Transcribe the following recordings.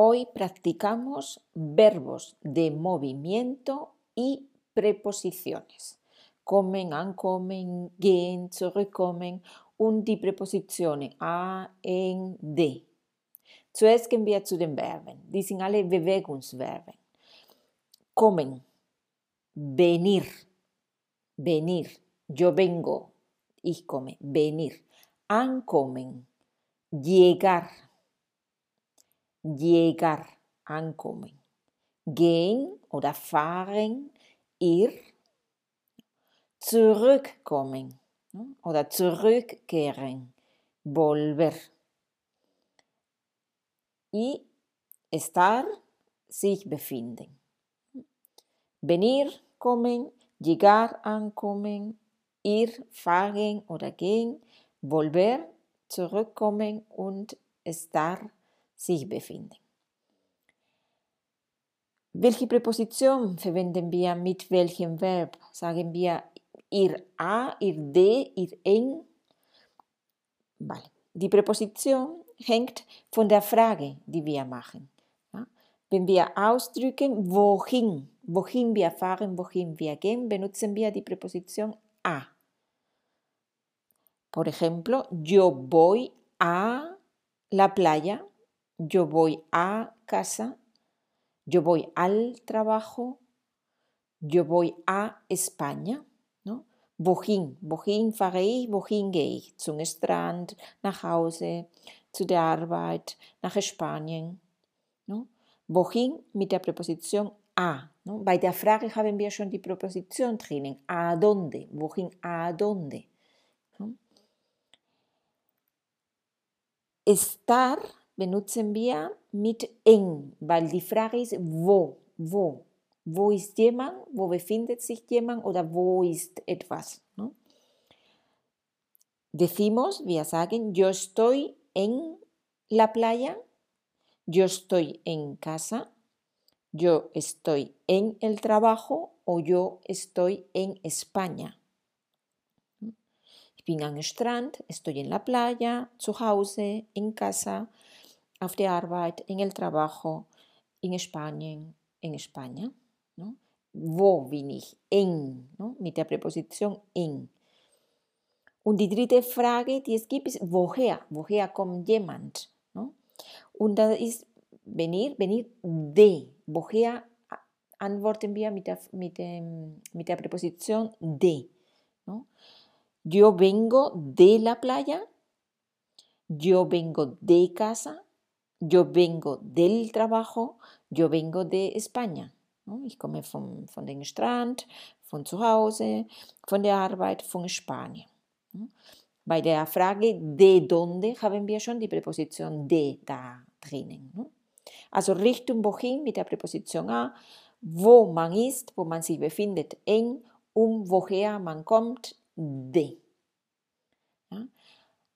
Hoy practicamos verbos de movimiento y preposiciones. Kommen, ankommen, gehen, zurückkommen und die Präpositionen a, en, de. Zuerst gehen wir zu den Verben. Die sind alle Bewegungsverben. Kommen, venir, venir, yo vengo, ich komme, venir. Ankommen, llegar, llegar, ankommen. Gehen oder fahren, ir. Zurückkommen oder zurückkehren, volver. Y estar, sich befinden. Venir, kommen, llegar, ankommen, ir, fahren oder gehen, volver, zurückkommen und estar, sich befinden. Welche Präposition verwenden wir mit welchem Verb? Sagen wir ir a, ir de, ir en. Vale. Die Präposition hängt von der Frage, die wir machen. Ja? Wenn wir ausdrücken, wohin, wohin wir fahren, wohin wir gehen, benutzen wir die Präposition a. Por ejemplo, yo voy a la playa, yo voy a casa, yo voy al trabajo, yo voy a España. ¿no? Wohin, wohin fahre ich, wohin gehe ich? Zum Strand, nach Hause, zu der Arbeit, nach Spanien. ¿no? Wohin mit der Präposition a. ¿no? Bei der Frage haben wir schon die Präposition drinnen. A dónde, wohin, a dónde. ¿no? Estar benutzen wir mit en, weil die Frage ist wo, wo. Wo ist jemand, wo befindet sich jemand oder wo ist etwas. ¿no? Decimos, wir yo estoy en la playa, yo estoy en casa, yo estoy en el trabajo o yo estoy en España. Ich bin am Strand, estoy en la playa, zu Hause, en casa, auf der Arbeit, en el trabajo, in Spanien, en España. ¿no? Wo bin ich? En, ¿no? mit der Präposition en. Und die dritte Frage, die es gibt, ist woher? Woher kommt jemand? ¿no? Und da ist venir, venir de. Woher antworten wir mit der, mit dem, de. Yo vengo de la playa. Yo vengo de casa. Yo vengo del trabajo. Yo vengo de España. Ich komme vom, von dem Strand, von zu Hause, von der Arbeit, von Spanien. Bei der Frage de dónde haben wir schon die Präposition de da drinnen. Also Richtung wohin mit der Präposition a, wo man ist, wo man sich befindet, en, um woher man kommt, de.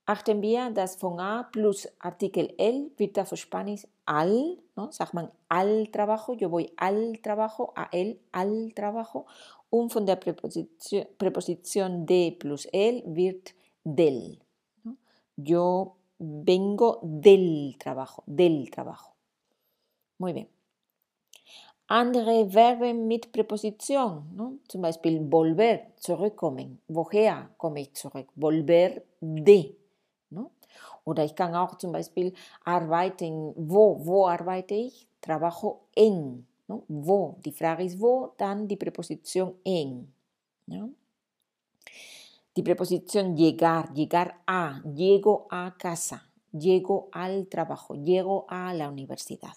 Achten wir, dass von a plus Artikel el wird für Spanisch al, ¿no? sagt man al trabajo, yo voy al trabajo, a él al trabajo, und von der Präposition, Präposition de plus el wird del. ¿no? Yo vengo del trabajo, del trabajo. Muy bien. Andere Verben mit Präposition, ¿no? zum Beispiel volver, zurückkommen. Woher komme ich zurück? Volver de. Oder ich kann auch zum Beispiel arbeiten. Wo? Wo arbeite ich? Trabajo en. ¿no? Wo. Die Frage ist wo, dann die Präposition en. ¿no? Die Präposition llegar, llegar a, llego a casa, llego al trabajo, llego a la universidad.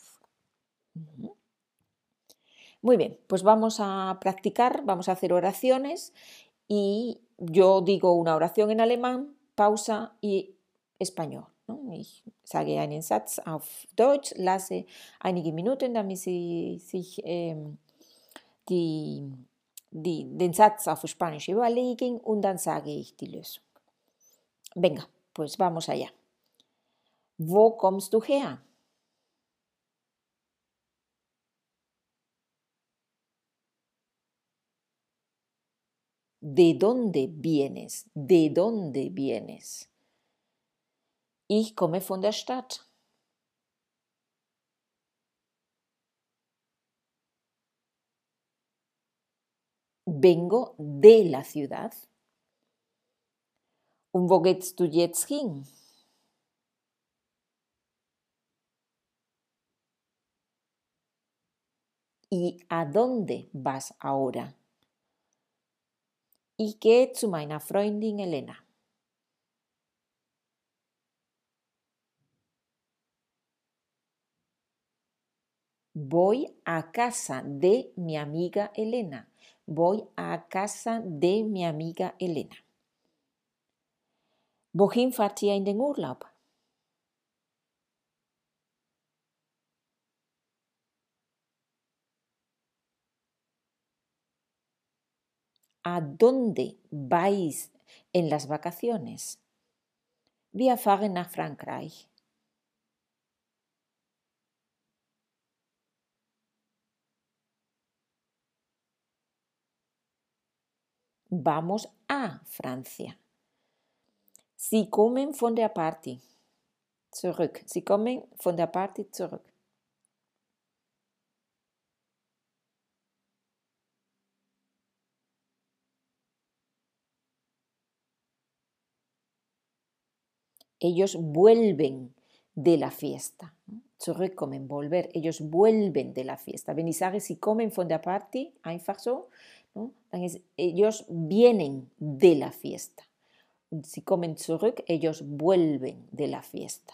Muy bien, pues vamos a practicar, vamos a hacer oraciones y yo digo una oración en alemán, pausa y español. Ich sage einen Satz auf Deutsch, lasse einige Minuten, damit Sie sich ähm, die, die, den Satz auf Spanisch überlegen und dann sage ich die Lösung. Venga, pues vamos allá. Wo kommst du her? ¿De dónde vienes? ¿De dónde vienes? Ich komme von der Stadt. Vengo de la ciudad. Und wo gehst du jetzt hin? ¿Y a dónde vas ahora? Ich gehe zu meiner Freundin Elena. Voy a casa de mi amiga Elena. Voy a casa de mi amiga Elena. Wohin fahrt ihr in den Urlaub? ¿A dónde vais en las vacaciones? Wir fahren nach Frankreich. Vamos a Francia. Sie kommen von der Party zurück. Sie kommen von der Party zurück. Ellos vuelven de la fiesta. Zurückkommen, volver. Ellos vuelven de la fiesta. Wenn ich sage, sie kommen von der Party, einfach so, ¿no? ellos vienen de la fiesta. Si kommen zurück, ellos vuelven de la fiesta.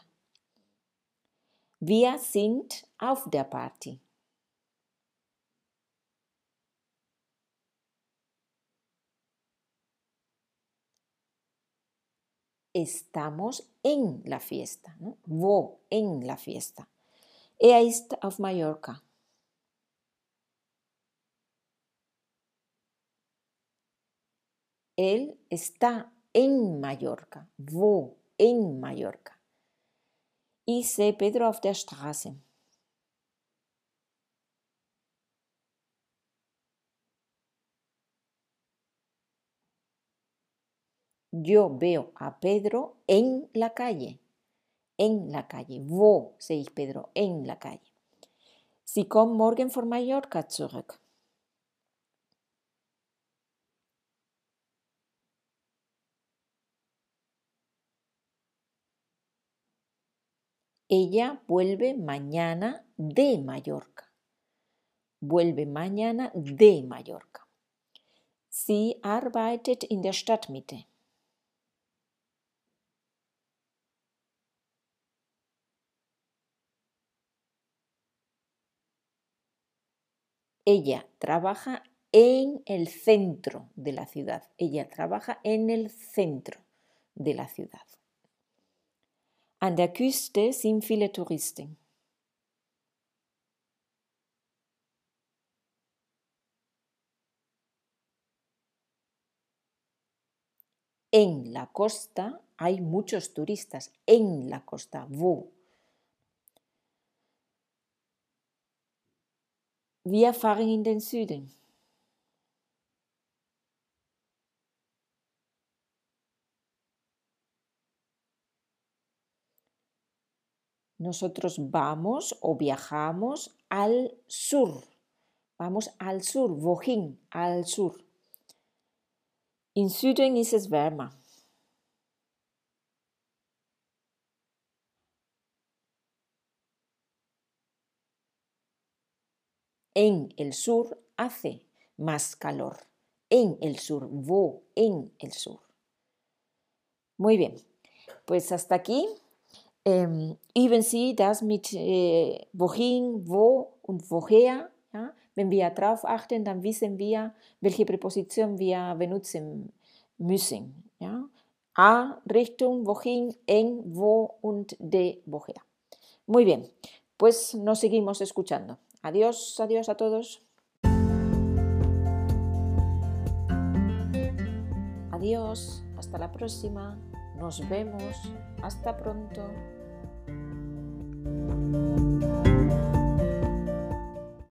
Wir sind auf der Party. Estamos en la fiesta. ¿no? Wo en la fiesta. Er ist auf Mallorca. Él está en Mallorca. Wo? En Mallorca. Ich sehe Pedro auf der Straße. Yo veo a Pedro en la calle. En la calle. Wo sehe ich Pedro? En la calle. Sie kommen morgen von Mallorca zurück. Ella vuelve mañana de Mallorca. Vuelve mañana de Mallorca. Sie arbeitet in der Stadtmitte. Ella trabaja en el centro de la ciudad. Ella trabaja en el centro de la ciudad. An der Küste sind viele Touristen. En la costa hay muchos turistas. En la costa, wo? Wir fahren in den Süden. Nosotros vamos o viajamos al sur. Vamos al sur, wohin, al sur. In Süden ist es wärmer. En el sur hace más calor. En el sur, wo, en el sur. Muy bien, pues hasta aquí ähm, üben Sie das mit äh, wohin, wo und woher. Ja? Wenn wir darauf achten, dann wissen wir, welche Präposition wir benutzen müssen. Ja? A, Richtung, wohin, en, wo und de, woher. Muy bien, pues nos seguimos escuchando. Adiós, adiós a todos. Adiós, hasta la próxima. Nos vemos. Hasta pronto.